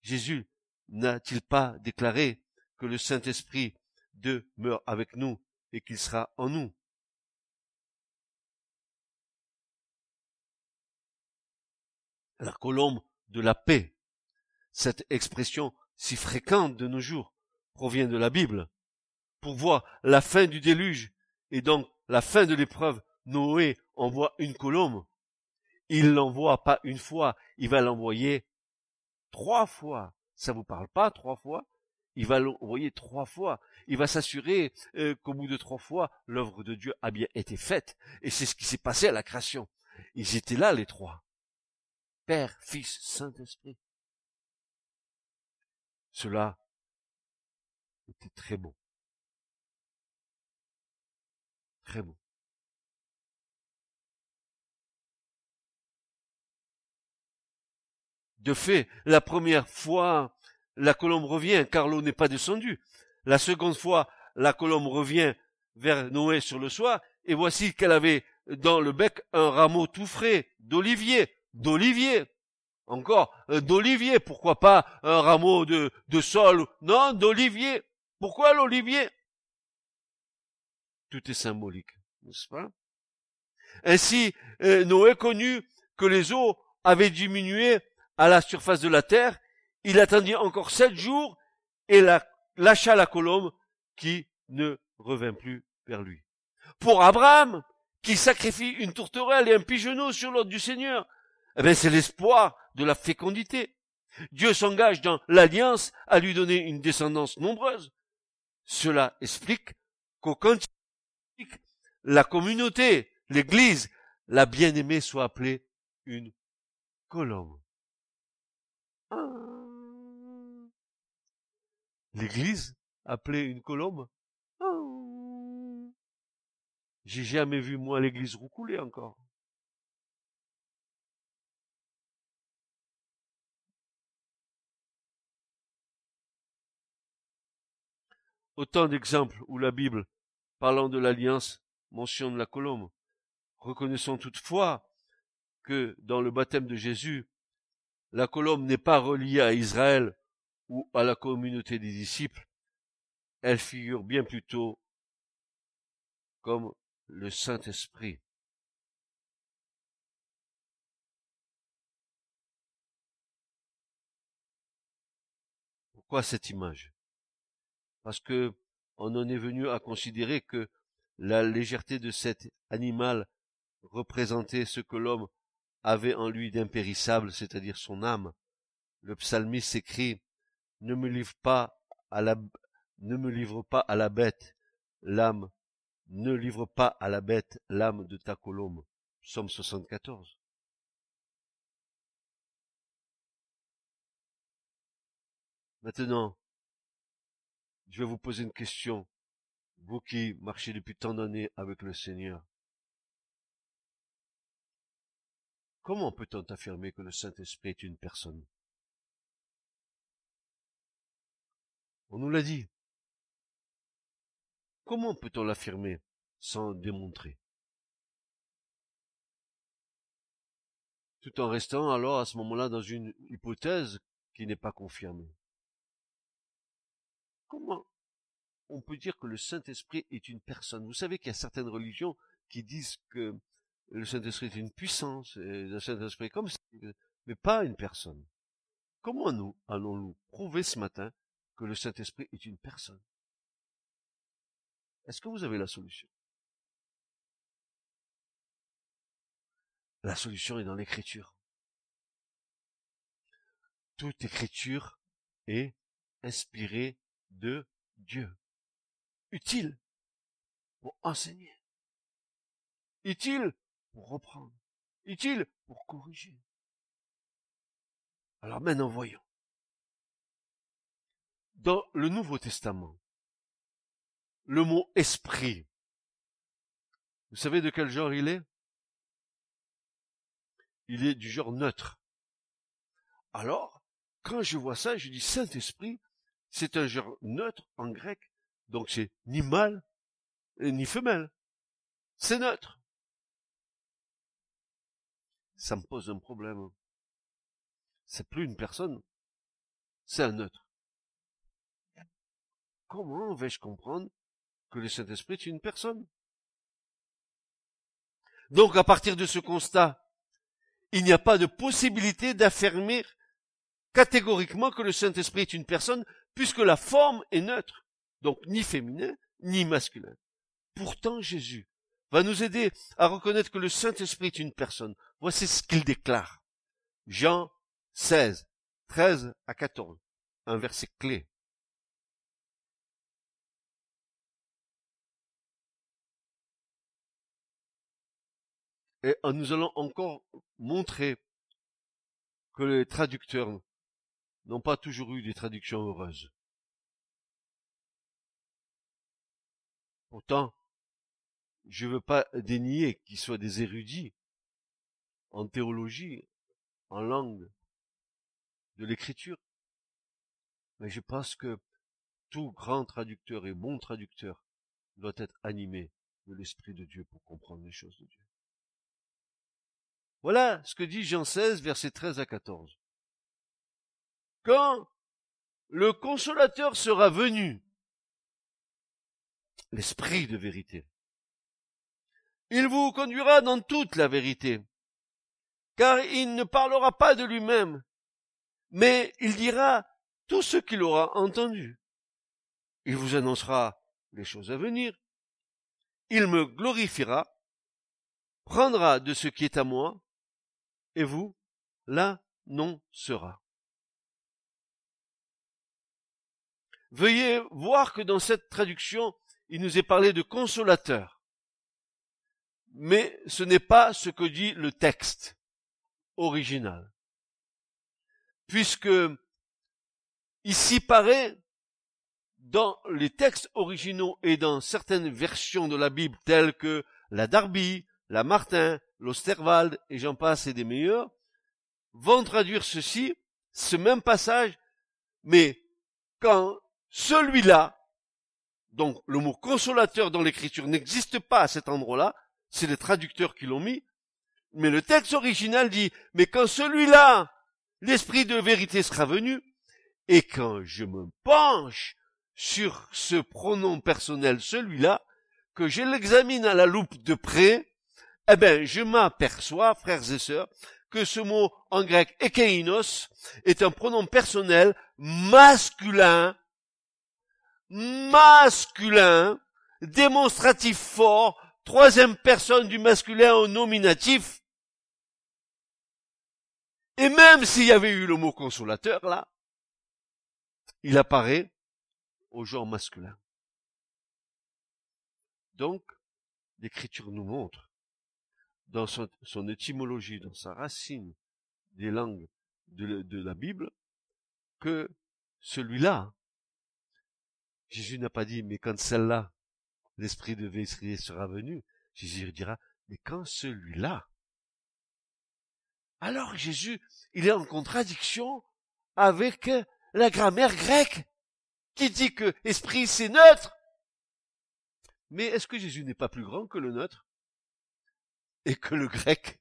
[SPEAKER 2] Jésus n'a-t-il pas déclaré que le Saint-Esprit demeure avec nous et qu'il sera en nous? La colombe de la paix cette expression si fréquente de nos jours provient de la Bible. Pour voir la fin du déluge et donc la fin de l'épreuve, Noé envoie une colombe. Il l'envoie pas une fois, il va l'envoyer trois fois. Ça vous parle pas trois fois? Il va l'envoyer trois fois. Il va s'assurer euh, qu'au bout de trois fois, l'œuvre de Dieu a bien été faite. Et c'est ce qui s'est passé à la création. Ils étaient là les trois. Père, Fils, Saint-Esprit. Cela était très beau. Très beau. De fait, la première fois, la colombe revient, car n'est pas descendue. La seconde fois, la colombe revient vers Noé sur le soir, et voici qu'elle avait dans le bec un rameau tout frais, d'olivier, d'olivier. Encore, euh, d'olivier, pourquoi pas un rameau de, sol Non, d'olivier. Pourquoi l'olivier? Tout est symbolique, n'est-ce pas? Ainsi, euh, Noé connut que les eaux avaient diminué à la surface de la terre. Il attendit encore sept jours et la, lâcha la colombe qui ne revint plus vers lui. Pour Abraham, qui sacrifie une tourterelle et un pigeonneau sur l'ordre du Seigneur, eh bien, c'est l'espoir de la fécondité. Dieu s'engage dans l'alliance à lui donner une descendance nombreuse. Cela explique qu'au cantique, la communauté, l'église, la bien-aimée soit appelée une colombe. Ah. L'église appelée une colombe ah. J'ai jamais vu moi l'église roucouler encore. Autant d'exemples où la Bible, parlant de l'alliance, mentionne la colombe. Reconnaissons toutefois que dans le baptême de Jésus, la colombe n'est pas reliée à Israël ou à la communauté des disciples, elle figure bien plutôt comme le Saint-Esprit. Pourquoi cette image? Parce que on en est venu à considérer que la légèreté de cet animal représentait ce que l'homme avait en lui d'impérissable, c'est-à-dire son âme. Le psalmiste écrit ne me livre pas à la, ne me livre pas à la bête l'âme, ne livre pas à la bête l'âme de ta colombe. Psaume 74. Maintenant, je vais vous poser une question, vous qui marchez depuis tant d'années avec le Seigneur. Comment peut-on affirmer que le Saint-Esprit est une personne? On nous l'a dit. Comment peut-on l'affirmer sans démontrer? Tout en restant alors à ce moment-là dans une hypothèse qui n'est pas confirmée. Comment on peut dire que le Saint-Esprit est une personne? Vous savez qu'il y a certaines religions qui disent que le Saint-Esprit est une puissance, le Saint-Esprit comme ça, mais pas une personne. Comment nous allons-nous prouver ce matin que le Saint-Esprit est une personne? Est-ce que vous avez la solution? La solution est dans l'écriture. Toute écriture est inspirée de Dieu. Utile pour enseigner. Utile pour reprendre. Utile pour corriger. Alors maintenant voyons. Dans le Nouveau Testament, le mot esprit, vous savez de quel genre il est? Il est du genre neutre. Alors, quand je vois ça, je dis Saint-Esprit, c'est un genre neutre en grec, donc c'est ni mâle ni femelle. C'est neutre ça me pose un problème. C'est plus une personne, c'est un neutre. Comment vais-je comprendre que le Saint-Esprit est une personne? Donc à partir de ce constat, il n'y a pas de possibilité d'affirmer catégoriquement que le Saint-Esprit est une personne, puisque la forme est neutre, donc ni féminin, ni masculin. Pourtant Jésus va nous aider à reconnaître que le Saint-Esprit est une personne. Voici ce qu'il déclare. Jean 16, 13 à 14. Un verset clé. Et nous allons encore montrer que les traducteurs n'ont pas toujours eu des traductions heureuses. Pourtant, je ne veux pas dénier qu'ils soient des érudits en théologie, en langue de l'écriture. Mais je pense que tout grand traducteur et bon traducteur doit être animé de l'Esprit de Dieu pour comprendre les choses de Dieu. Voilà ce que dit Jean 16, versets 13 à 14. Quand le consolateur sera venu, l'Esprit de vérité, il vous conduira dans toute la vérité, car il ne parlera pas de lui-même, mais il dira tout ce qu'il aura entendu. Il vous annoncera les choses à venir. Il me glorifiera, prendra de ce qui est à moi, et vous l'annoncera. Veuillez voir que dans cette traduction, il nous est parlé de consolateur mais ce n'est pas ce que dit le texte original. Puisque ici paraît, dans les textes originaux et dans certaines versions de la Bible telles que la Darby, la Martin, l'Osterwald et j'en passe et des meilleurs, vont traduire ceci, ce même passage, mais quand celui-là, donc le mot consolateur dans l'écriture n'existe pas à cet endroit-là, c'est les traducteurs qui l'ont mis, mais le texte original dit, mais quand celui-là, l'esprit de vérité sera venu, et quand je me penche sur ce pronom personnel, celui-là, que je l'examine à la loupe de près, eh ben, je m'aperçois, frères et sœurs, que ce mot en grec ekeinos est un pronom personnel masculin, masculin, démonstratif fort, troisième personne du masculin au nominatif. Et même s'il y avait eu le mot consolateur là, il apparaît au genre masculin. Donc, l'écriture nous montre, dans son, étymologie, dans sa racine des langues de, la Bible, que celui-là, Jésus n'a pas dit, mais quand celle-là, l'esprit de Vétrie sera venu, Jésus dira, mais quand celui-là, alors Jésus, il est en contradiction avec la grammaire grecque qui dit que esprit c'est neutre. Mais est-ce que Jésus n'est pas plus grand que le neutre? Et que le grec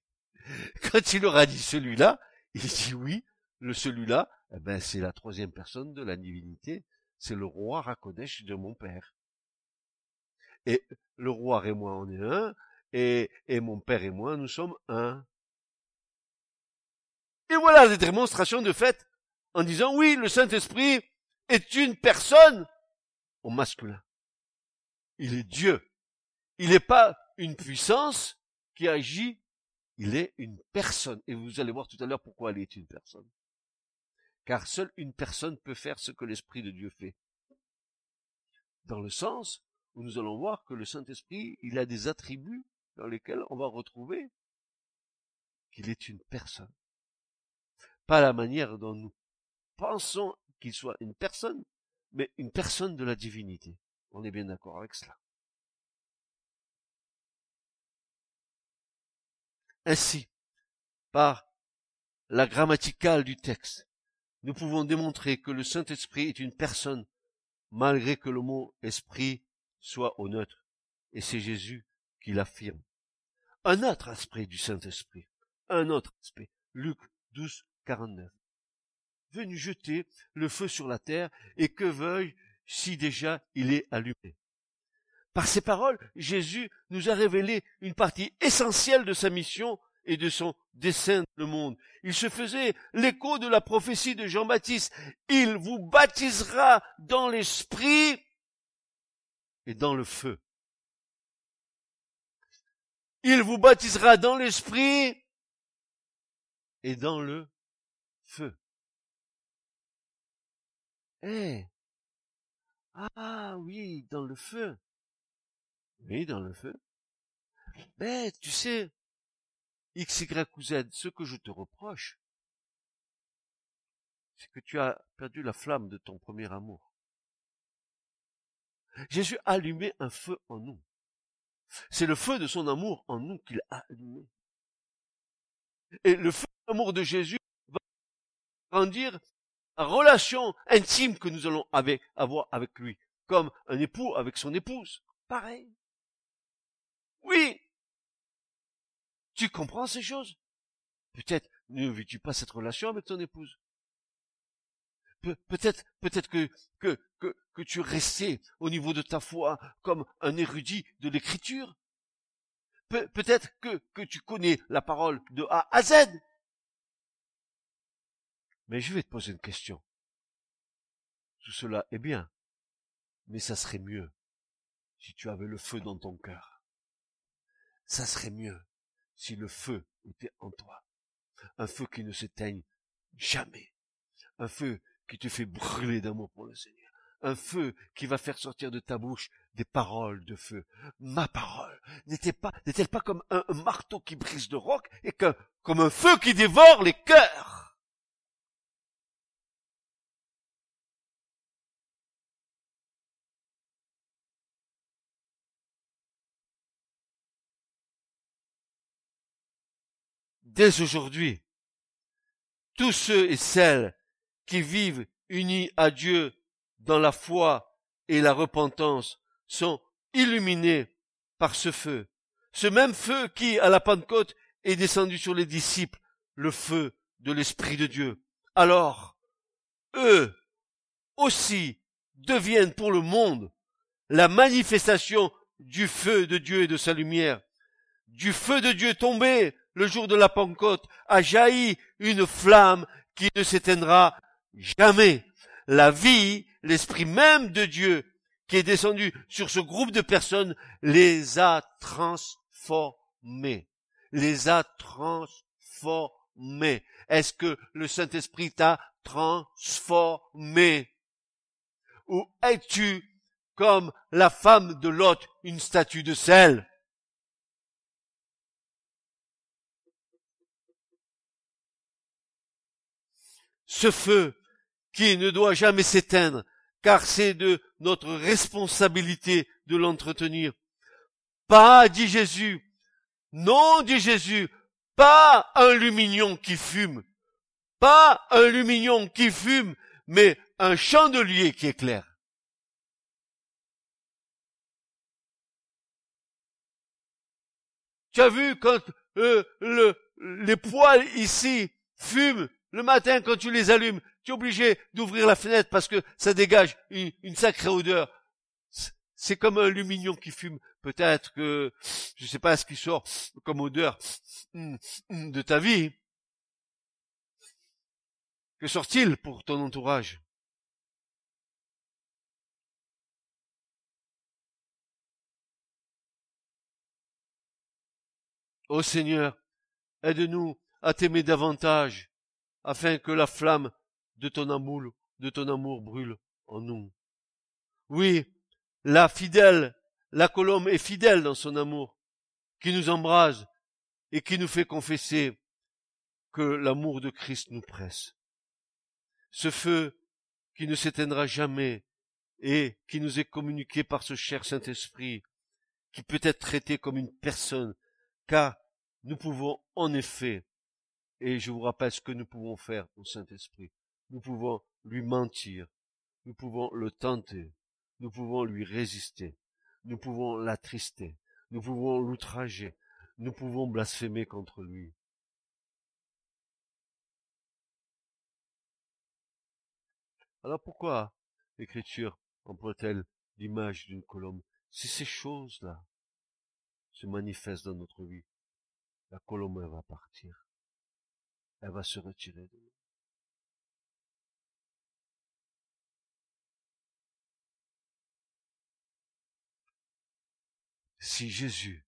[SPEAKER 2] Quand il aura dit celui-là, il dit oui, le celui-là, eh ben c'est la troisième personne de la divinité, c'est le roi Rakodesh de mon père. Et le roi et moi on est un, et, et mon père et moi nous sommes un. Et voilà des démonstrations de fait en disant oui, le Saint-Esprit est une personne au masculin. Il est Dieu. Il n'est pas une puissance qui agit, il est une personne. Et vous allez voir tout à l'heure pourquoi elle est une personne. Car seule une personne peut faire ce que l'Esprit de Dieu fait. Dans le sens où nous allons voir que le Saint-Esprit, il a des attributs dans lesquels on va retrouver qu'il est une personne. Pas la manière dont nous pensons qu'il soit une personne, mais une personne de la divinité. On est bien d'accord avec cela. Ainsi, par la grammaticale du texte, nous pouvons démontrer que le Saint-Esprit est une personne, malgré que le mot esprit soit au neutre. Et c'est Jésus qui l'affirme. Un autre aspect du Saint-Esprit, un autre aspect. Luc 12, 49 venu jeter le feu sur la terre, et que veuille si déjà il est allumé. Par ces paroles, Jésus nous a révélé une partie essentielle de sa mission et de son dessein le monde. Il se faisait l'écho de la prophétie de Jean-Baptiste. Il vous baptisera dans l'esprit et dans le feu. Il vous baptisera dans l'esprit et dans le feu. Eh Ah oui, dans le feu. Oui, dans le feu. Mais tu sais, X, Y ou Z, ce que je te reproche, c'est que tu as perdu la flamme de ton premier amour. Jésus a allumé un feu en nous. C'est le feu de son amour en nous qu'il a allumé. Et le feu d'amour de Jésus va grandir relation intime que nous allons avoir avec lui, comme un époux avec son épouse. Pareil. Oui. Tu comprends ces choses? Peut-être ne vis-tu pas cette relation avec ton épouse? Peut-être peut-être que, que, que, que tu restais au niveau de ta foi comme un érudit de l'écriture? peut-être que, que tu connais la parole de A à Z? Mais je vais te poser une question. Tout cela est bien, mais ça serait mieux si tu avais le feu dans ton cœur. Ça serait mieux si le feu était en toi. Un feu qui ne s'éteigne jamais. Un feu qui te fait brûler d'amour pour le Seigneur. Un feu qui va faire sortir de ta bouche des paroles de feu. Ma parole n'était pas, n'est-elle pas comme un, marteau qui brise de roc et comme un feu qui dévore les cœurs? Dès aujourd'hui, tous ceux et celles qui vivent unis à Dieu dans la foi et la repentance sont illuminés par ce feu. Ce même feu qui, à la Pentecôte, est descendu sur les disciples, le feu de l'Esprit de Dieu. Alors, eux aussi deviennent pour le monde la manifestation du feu de Dieu et de sa lumière, du feu de Dieu tombé le jour de la Pentecôte, a jailli une flamme qui ne s'éteindra jamais. La vie, l'esprit même de Dieu qui est descendu sur ce groupe de personnes les a transformés. Les a transformés. Est-ce que le Saint-Esprit t'a transformé? ou es-tu comme la femme de Lot, une statue de sel? Ce feu qui ne doit jamais s'éteindre, car c'est de notre responsabilité de l'entretenir. Pas, dit Jésus, non, dit Jésus, pas un lumignon qui fume, pas un lumignon qui fume, mais un chandelier qui éclaire. Tu as vu quand euh, le, les poils ici fument le matin quand tu les allumes, tu es obligé d'ouvrir la fenêtre parce que ça dégage une, sacrée odeur. C'est comme un lumignon qui fume. Peut-être que je ne sais pas ce qui sort comme odeur de ta vie. Que sort-il pour ton entourage? Ô Seigneur, aide-nous à t'aimer davantage, afin que la flamme de ton amour, de ton amour brûle en nous. Oui, la fidèle, la colombe est fidèle dans son amour, qui nous embrase et qui nous fait confesser que l'amour de Christ nous presse. Ce feu qui ne s'éteindra jamais et qui nous est communiqué par ce cher Saint-Esprit, qui peut être traité comme une personne, car nous pouvons en effet, et je vous rappelle ce que nous pouvons faire au Saint-Esprit, nous pouvons lui mentir, nous pouvons le tenter, nous pouvons lui résister, nous pouvons l'attrister, nous pouvons l'outrager, nous pouvons blasphémer contre lui. Alors pourquoi l'Écriture emploie-t-elle l'image d'une colombe? Si ces choses-là se manifestent dans notre vie, la colombe va partir. Elle va se retirer de nous. Si Jésus,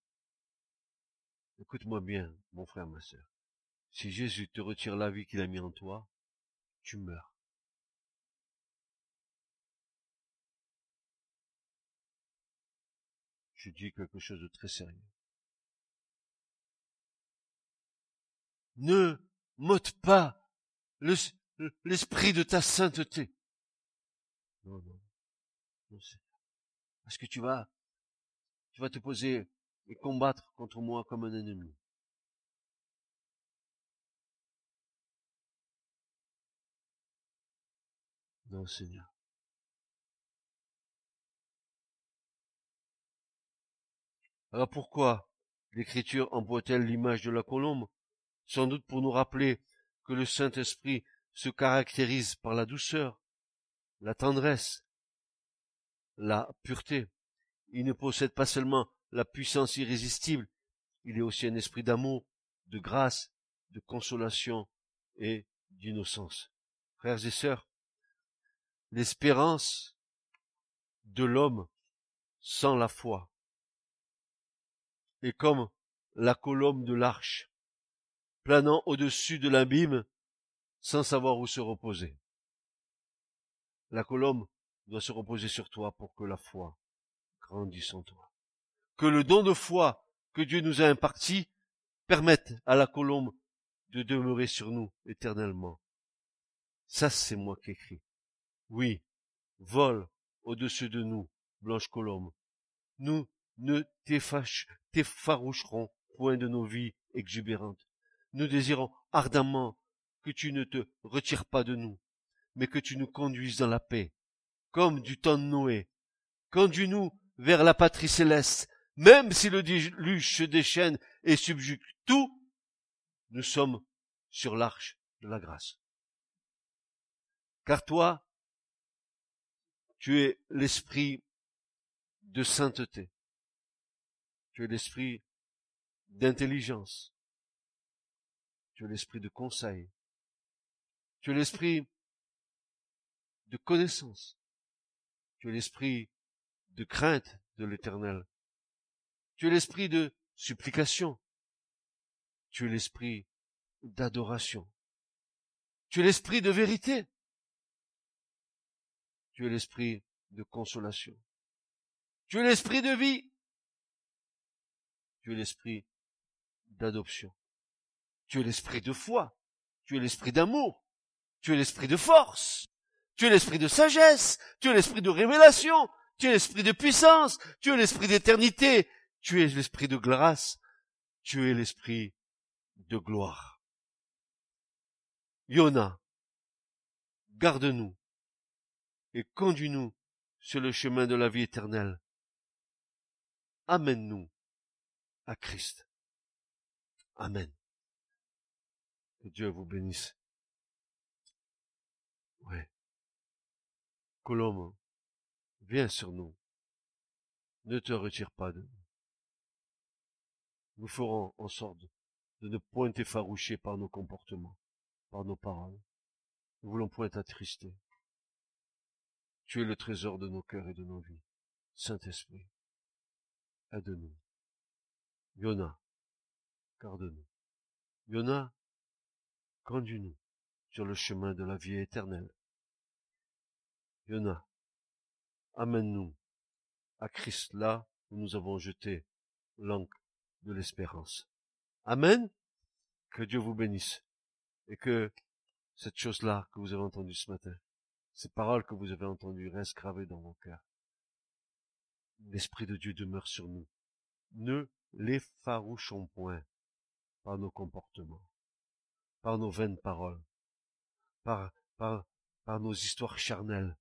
[SPEAKER 2] écoute-moi bien, mon frère, ma sœur, si Jésus te retire la vie qu'il a mis en toi, tu meurs. Je dis quelque chose de très sérieux. Ne m'ôte pas l'esprit de ta sainteté. Non, non. non parce que tu vas tu vas te poser et combattre contre moi comme un ennemi. Non, Seigneur. Alors pourquoi l'Écriture emploie-t-elle l'image de la colombe? Sans doute pour nous rappeler que le Saint-Esprit se caractérise par la douceur, la tendresse, la pureté. Il ne possède pas seulement la puissance irrésistible, il est aussi un esprit d'amour, de grâce, de consolation et d'innocence. Frères et sœurs, l'espérance de l'homme sans la foi est comme la colombe de l'arche, planant au-dessus de l'abîme sans savoir où se reposer. La colombe doit se reposer sur toi pour que la foi grandisse en toi. Que le don de foi que Dieu nous a imparti permette à la colombe de demeurer sur nous éternellement. Ça, c'est moi qui écris. Oui, vole au-dessus de nous, blanche colombe. Nous ne t'effaroucherons point de nos vies exubérantes. Nous désirons ardemment que tu ne te retires pas de nous, mais que tu nous conduises dans la paix, comme du temps de Noé. Conduis-nous vers la patrie céleste, même si le déluge se déchaîne et subjugue tout, nous sommes sur l'arche de la grâce. Car toi, tu es l'esprit de sainteté. Tu es l'esprit d'intelligence. Tu es l'esprit de conseil. Tu es l'esprit de connaissance. Tu es l'esprit de crainte de l'éternel. Tu es l'esprit de supplication. Tu es l'esprit d'adoration. Tu es l'esprit de vérité. Tu es l'esprit de consolation. Tu es l'esprit de vie. Tu es l'esprit d'adoption. Tu es l'esprit de foi. Tu es l'esprit d'amour. Tu es l'esprit de force. Tu es l'esprit de sagesse. Tu es l'esprit de révélation. Tu es l'esprit de puissance. Tu es l'esprit d'éternité. Tu es l'esprit de grâce. Tu es l'esprit de gloire. Yona, garde-nous et conduis-nous sur le chemin de la vie éternelle. Amène-nous à Christ. Amen. Que Dieu vous bénisse. Ouais. Colombe, viens sur nous. Ne te retire pas de nous. Nous ferons en sorte de ne point effaroucher par nos comportements, par nos paroles. Nous voulons point t'attrister. Tu es le trésor de nos cœurs et de nos vies. Saint-Esprit, aide-nous. Yona, garde-nous. Yona, conduis-nous sur le chemin de la vie éternelle. Yona, amène-nous à Christ là où nous avons jeté l'encre de l'espérance. Amen. Que Dieu vous bénisse et que cette chose-là que vous avez entendue ce matin, ces paroles que vous avez entendues restent gravées dans vos cœurs. L'Esprit de Dieu demeure sur nous. Ne l'effarouchons point par nos comportements, par nos vaines paroles, par, par, par nos histoires charnelles.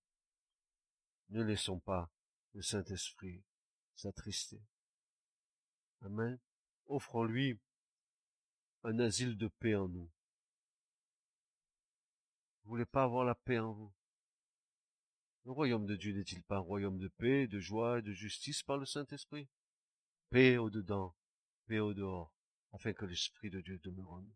[SPEAKER 2] Ne laissons pas le Saint-Esprit s'attrister. Amen. Offrons-lui un asile de paix en nous. Vous voulez pas avoir la paix en vous? Le royaume de Dieu n'est-il pas un royaume de paix, de joie et de justice par le Saint-Esprit? Paix au-dedans, paix au-dehors, afin que l'Esprit de Dieu demeure en nous.